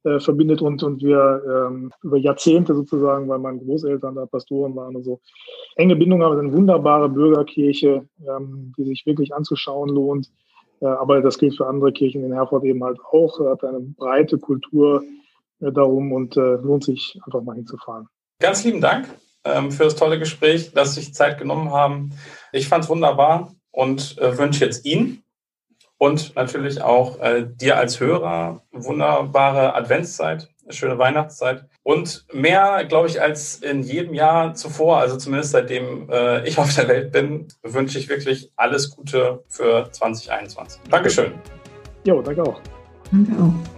äh, verbindet und, und wir ähm, über Jahrzehnte sozusagen, weil meine Großeltern da Pastoren waren und so, enge Bindung haben. eine wunderbare Bürgerkirche, ähm, die sich wirklich anzuschauen lohnt. Äh, aber das gilt für andere Kirchen in Herford eben halt auch, hat eine breite Kultur, äh, darum und lohnt sich einfach mal hinzufahren. Ganz lieben Dank ähm, für das tolle Gespräch, dass Sie sich Zeit genommen haben. Ich fand es wunderbar und äh, wünsche jetzt Ihnen und natürlich auch äh, dir als Hörer wunderbare Adventszeit, schöne Weihnachtszeit und mehr, glaube ich, als in jedem Jahr zuvor, also zumindest seitdem äh, ich auf der Welt bin, wünsche ich wirklich alles Gute für 2021. Dankeschön. Jo, danke auch. Danke auch.